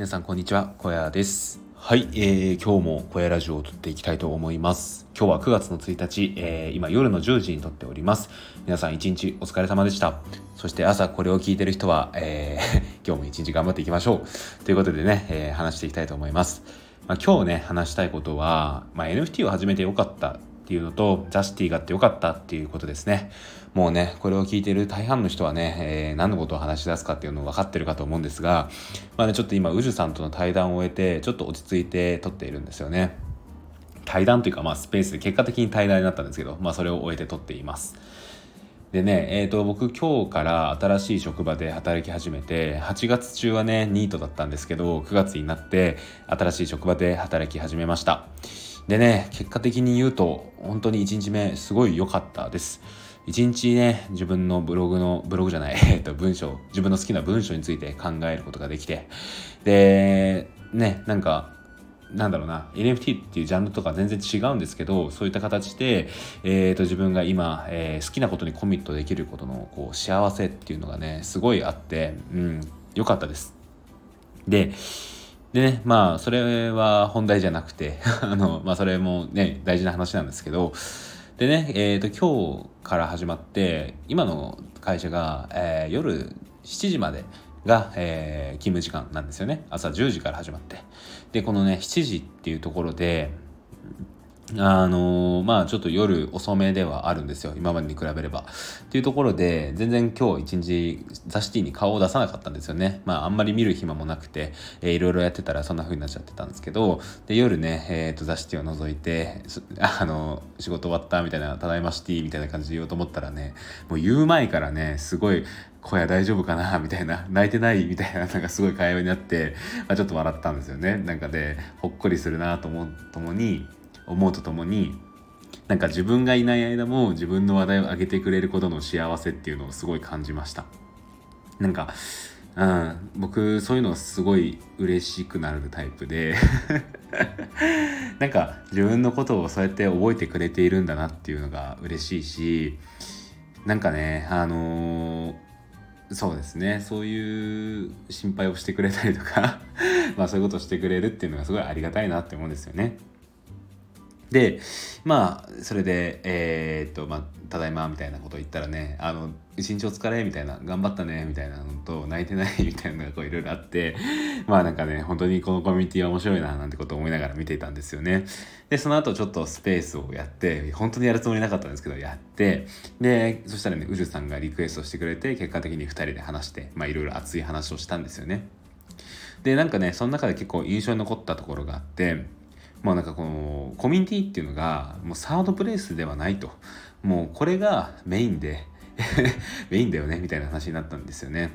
皆さんこんにちは。小屋です。はい、えー、今日も小屋ラジオを撮っていきたいと思います。今日は9月の1日、えー、今夜の10時に撮っております。皆さん一日お疲れ様でした。そして朝これを聞いてる人は、えー、今日も一日頑張っていきましょう。ということでね、えー、話していきたいと思います。まあ、今日ね話したいことは、まあ、NFT を始めてよかったっていうのと、ジャスティがあってよかったっていうことですね。もうね、これを聞いてる大半の人はね、えー、何のことを話し出すかっていうのを分かってるかと思うんですが、まあね、ちょっと今、ウジュさんとの対談を終えて、ちょっと落ち着いて撮っているんですよね。対談というか、まあ、スペースで結果的に対談になったんですけど、まあ、それを終えて撮っています。でね、えーと、僕今日から新しい職場で働き始めて8月中はねニートだったんですけど9月になって新しい職場で働き始めましたでね、結果的に言うと、本当に1日目すごい良かったです。1日ね、自分のブログの、ブログじゃない、えっと、文章、自分の好きな文章について考えることができて、で、ね、なんか、なんだろうな NFT っていうジャンルとか全然違うんですけどそういった形で、えーと、自分が今、えー、好きなことにコミットできることのこう幸せっていうのがねすごいあってうん良かったですででね、まあ、それは本題じゃなくて あの、まあ、それもね、大事な話なんですけど、でね、えっ、ー、と、今日から始まって、今の会社が、えー、夜7時までが、えー、勤務時間なんですよね。朝10時から始まって。で、このね、7時っていうところで、あのー、まあちょっと夜遅めではあるんですよ今までに比べれば。っていうところで全然今日一日ザシティに顔を出さなかったんですよね。まああんまり見る暇もなくて、えー、いろいろやってたらそんな風になっちゃってたんですけどで夜ね、えーと、ザシティを覗いて あの仕事終わったみたいな「ただいまシティ」みたいな感じで言おうと思ったらねもう言う前からねすごい声大丈夫かな？みたいな泣いてない？みたいな なんかすごい会話になって、まあ、ちょっと笑ったんですよね。なんかでほっこりするなと思うともに思うとともになんか自分がいない間も自分の話題を上げてくれることの幸せっていうのをすごい感じましたなんか、うん、僕そういうのすごい嬉しくなるタイプで なんか自分のことをそうやって覚えてくれているんだなっていうのが嬉しいしなんかねあのーそうですねそういう心配をしてくれたりとか まあそういうことをしてくれるっていうのがすごいありがたいなって思うんですよね。でまあそれでえー、っとまあただいまみたいなこと言ったらねあの一日お疲れみたいな頑張ったねみたいなのと泣いてないみたいなのがこういろいろあってまあなんかね本当にこのコミュニティは面白いななんてことを思いながら見ていたんですよね。でその後ちょっとスペースをやって本当にやるつもりなかったんですけどやってでそしたらねうじゅさんがリクエストしてくれて結果的に2人で話してまあいろいろ熱い話をしたんですよね。でなんかねその中で結構印象に残ったところがあってもうなんかこのコミュニティっていうのがもうサードプレイスではないと。もうこれがメインで メインだよねみたいな話になったんですよね。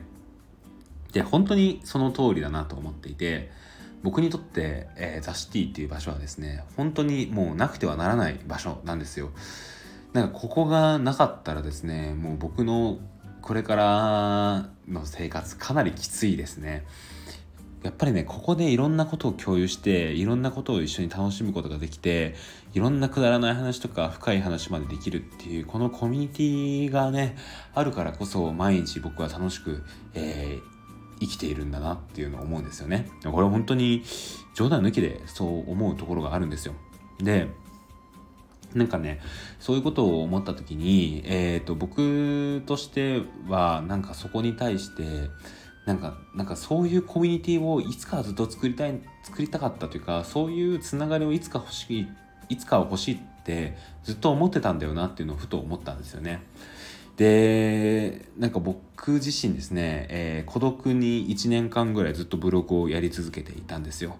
で本当にその通りだなと思っていて僕にとって、えー、ザ・シティっていう場所はですね本当にもうなくてはならない場所なんですよ。なんかここがなかったらですねもう僕のこれからの生活かなりきついですね。やっぱりねここでいろんなことを共有していろんなことを一緒に楽しむことができていろんなくだらない話とか深い話までできるっていうこのコミュニティがねあるからこそ毎日僕は楽しく、えー、生きているんだなっていうのを思うんですよね。これ本当に冗談抜きでそう思うところがあるんですよ。でなんかねそういうことを思った時に、えーと僕としてはなんかそこに対してなんかなんかそういうコミュニティをいつかずっと作りたい作りたかったというかそういうつながりをいつか欲しいいつかは欲しいってずっと思ってたんだよなっていうのをふと思ったんですよね。でなんか僕自身ですね、えー、孤独に1年間ぐらいずっとブログをやり続けていたんですよ。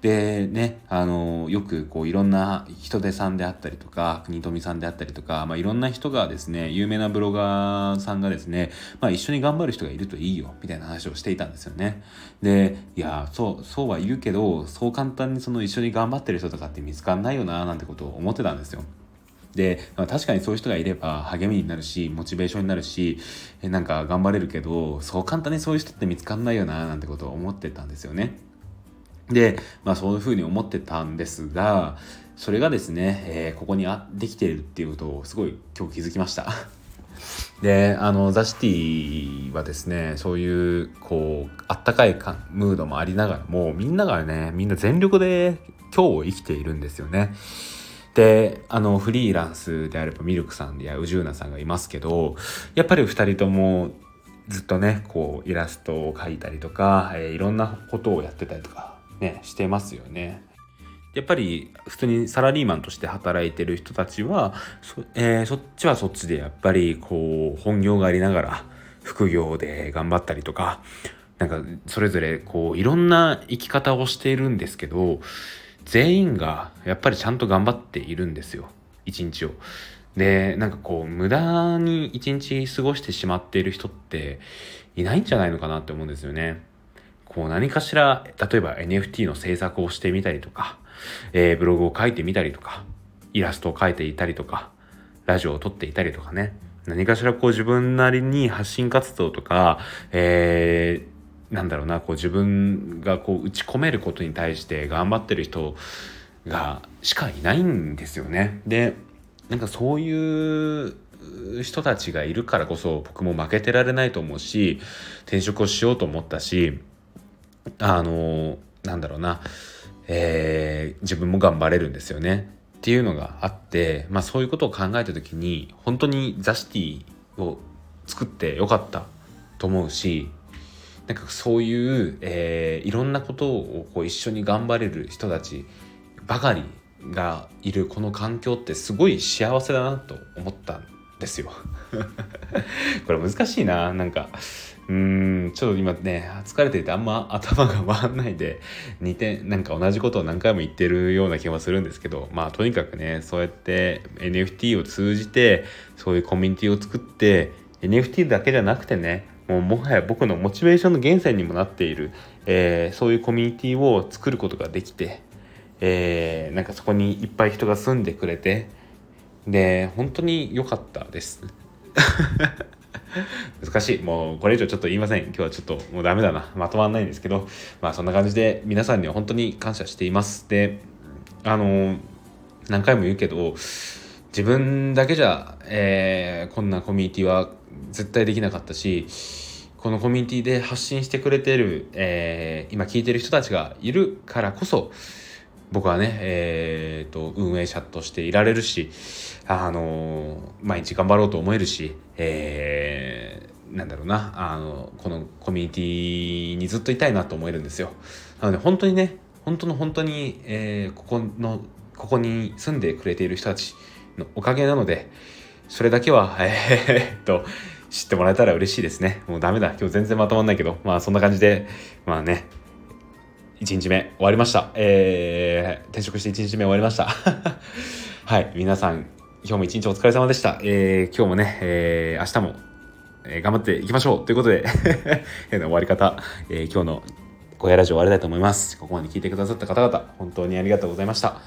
でねあのよくこういろんな人手さんであったりとか国富さんであったりとか、まあ、いろんな人がですね有名なブロガーさんがですね、まあ、一緒に頑張る人がいるといいよみたいな話をしていたんですよね。でいやそうそうは言うけどそう簡単にその一緒に頑張ってる人とかって見つかんないよななんてことを思ってたんですよ。で、まあ、確かにそういう人がいれば励みになるしモチベーションになるしなんか頑張れるけどそう簡単にそういう人って見つかんないよななんてことを思ってたんですよね。で、まあ、そういうふうに思ってたんですがそれがですね、えー、ここにあできているっていうことをすごい今日気づきました。であのザ・シティはですねそういうこうあったかいかムードもありながらもみんながねみんな全力で今日を生きているんですよね。であのフリーランスであればミルクさんや宇宙なさんがいますけどやっぱり2人ともずっとねこうイラストを描いたりとか、えー、いろんなことをやってたりとかねしてますよね。やっぱり普通にサラリーマンとして働いてる人たちはそ,、えー、そっちはそっちでやっぱりこう本業がありながら副業で頑張ったりとかなんかそれぞれこういろんな生き方をしているんですけど全員がやっぱりちゃんと頑張っているんですよ一日を。でなんかこう無駄に一日過ごしてしまっている人っていないんじゃないのかなって思うんですよね。こう何かしら例えば NFT の制作をしてみたりとかえー、ブログを書いてみたりとか、イラストを描いていたりとか、ラジオを撮っていたりとかね、何かしらこう自分なりに発信活動とか、えー、なんだろうな、こう自分がこう打ち込めることに対して頑張ってる人がしかいないんですよね。で、なんかそういう人たちがいるからこそ僕も負けてられないと思うし、転職をしようと思ったし、あの、なんだろうな、えー、自分も頑張れるんですよねっていうのがあって、まあ、そういうことを考えた時に本当にザ・シティを作ってよかったと思うしなんかそういう、えー、いろんなことをこう一緒に頑張れる人たちばかりがいるこの環境ってすごい幸せだなと思ったんですよ。これ難しいな。なんかうんちょっと今ね疲れていてあんま頭が回んないで似てなんか同じことを何回も言ってるような気もするんですけどまあとにかくねそうやって NFT を通じてそういうコミュニティを作って NFT だけじゃなくてねもうもはや僕のモチベーションの源泉にもなっている、えー、そういうコミュニティを作ることができて、えー、なんかそこにいっぱい人が住んでくれてで本当に良かったです。難しい。もうこれ以上ちょっと言いません。今日はちょっともうダメだな。まとまんないんですけど、まあそんな感じで皆さんには本当に感謝しています。で、あの、何回も言うけど、自分だけじゃ、えー、こんなコミュニティは絶対できなかったし、このコミュニティで発信してくれてる、えー、今聞いてる人たちがいるからこそ、僕はね、えーと、運営者としていられるし、あの毎日頑張ろうと思えるし、えー、なんだろうなあのこのコミュニティにずっといたいなと思えるんですよ。なので本当にね本当の本当に、えー、ここのここに住んでくれている人たちのおかげなのでそれだけはえー、っと知ってもらえたら嬉しいですね。もうダメだ今日全然まとまんないけどまあそんな感じでまあね1日目終わりました。えー、転職して1日目終わりました。はい、皆さん、今日も一日お疲れ様でした。えー、今日もね、えー、明日も、えー、頑張っていきましょうということで 変な終わり方、えー、今日の小屋ラジオ終わりたいと思います。ここまで聞いてくださった方々、本当にありがとうございました。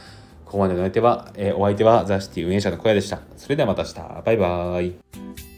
ここまでの相手は、えー、お相手はザ・シティ運営者の小屋でした。それではまた明日。バイバーイ。